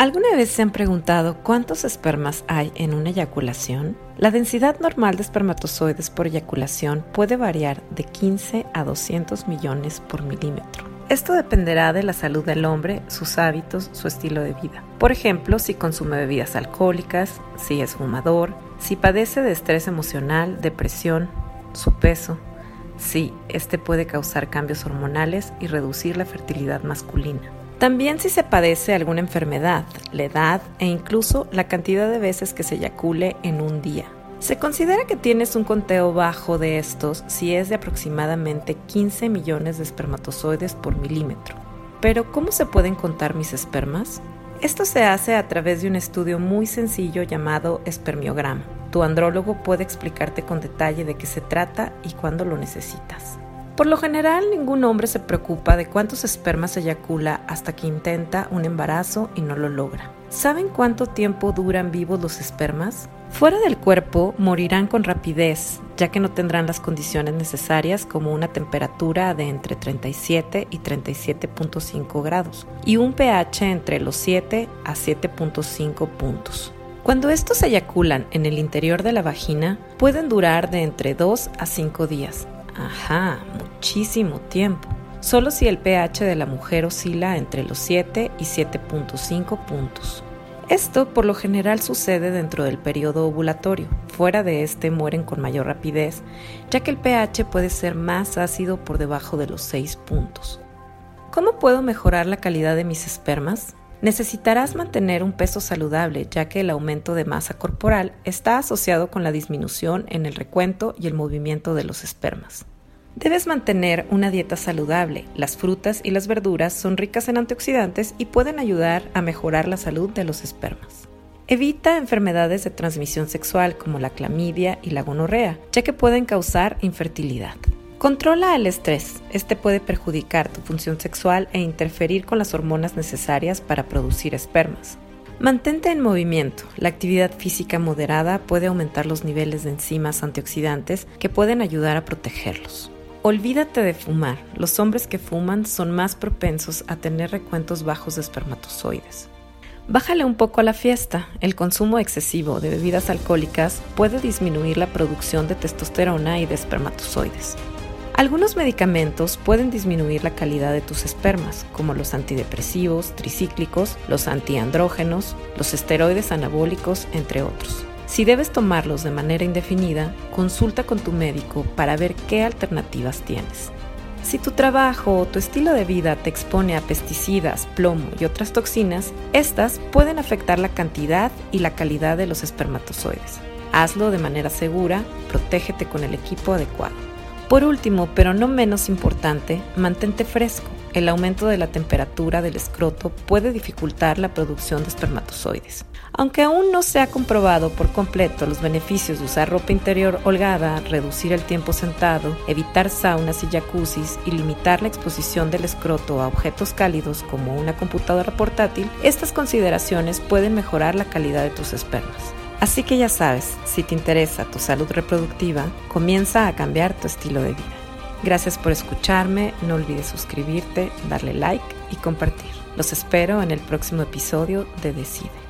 ¿Alguna vez se han preguntado cuántos espermas hay en una eyaculación? La densidad normal de espermatozoides por eyaculación puede variar de 15 a 200 millones por milímetro. Esto dependerá de la salud del hombre, sus hábitos, su estilo de vida. Por ejemplo, si consume bebidas alcohólicas, si es fumador, si padece de estrés emocional, depresión, su peso. Sí, este puede causar cambios hormonales y reducir la fertilidad masculina. También si se padece alguna enfermedad, la edad e incluso la cantidad de veces que se eyacule en un día. Se considera que tienes un conteo bajo de estos si es de aproximadamente 15 millones de espermatozoides por milímetro. Pero ¿cómo se pueden contar mis espermas? Esto se hace a través de un estudio muy sencillo llamado espermiograma. Tu andrólogo puede explicarte con detalle de qué se trata y cuándo lo necesitas. Por lo general, ningún hombre se preocupa de cuántos espermas eyacula hasta que intenta un embarazo y no lo logra. ¿Saben cuánto tiempo duran vivos los espermas? Fuera del cuerpo morirán con rapidez, ya que no tendrán las condiciones necesarias como una temperatura de entre 37 y 37.5 grados y un pH entre los 7 a 7.5 puntos. Cuando estos eyaculan en el interior de la vagina, pueden durar de entre 2 a 5 días, Ajá, muchísimo tiempo. Solo si el pH de la mujer oscila entre los 7 y 7.5 puntos. Esto por lo general sucede dentro del periodo ovulatorio. Fuera de este mueren con mayor rapidez, ya que el pH puede ser más ácido por debajo de los 6 puntos. ¿Cómo puedo mejorar la calidad de mis espermas? Necesitarás mantener un peso saludable, ya que el aumento de masa corporal está asociado con la disminución en el recuento y el movimiento de los espermas. Debes mantener una dieta saludable. Las frutas y las verduras son ricas en antioxidantes y pueden ayudar a mejorar la salud de los espermas. Evita enfermedades de transmisión sexual como la clamidia y la gonorrea, ya que pueden causar infertilidad. Controla el estrés. Este puede perjudicar tu función sexual e interferir con las hormonas necesarias para producir espermas. Mantente en movimiento. La actividad física moderada puede aumentar los niveles de enzimas antioxidantes que pueden ayudar a protegerlos. Olvídate de fumar. Los hombres que fuman son más propensos a tener recuentos bajos de espermatozoides. Bájale un poco a la fiesta. El consumo excesivo de bebidas alcohólicas puede disminuir la producción de testosterona y de espermatozoides. Algunos medicamentos pueden disminuir la calidad de tus espermas, como los antidepresivos, tricíclicos, los antiandrógenos, los esteroides anabólicos, entre otros. Si debes tomarlos de manera indefinida, consulta con tu médico para ver qué alternativas tienes. Si tu trabajo o tu estilo de vida te expone a pesticidas, plomo y otras toxinas, estas pueden afectar la cantidad y la calidad de los espermatozoides. Hazlo de manera segura, protégete con el equipo adecuado. Por último, pero no menos importante, mantente fresco. El aumento de la temperatura del escroto puede dificultar la producción de espermatozoides. Aunque aún no se ha comprobado por completo los beneficios de usar ropa interior holgada, reducir el tiempo sentado, evitar saunas y jacuzzis y limitar la exposición del escroto a objetos cálidos como una computadora portátil, estas consideraciones pueden mejorar la calidad de tus espermas. Así que ya sabes, si te interesa tu salud reproductiva, comienza a cambiar tu estilo de vida. Gracias por escucharme, no olvides suscribirte, darle like y compartir. Los espero en el próximo episodio de Decide.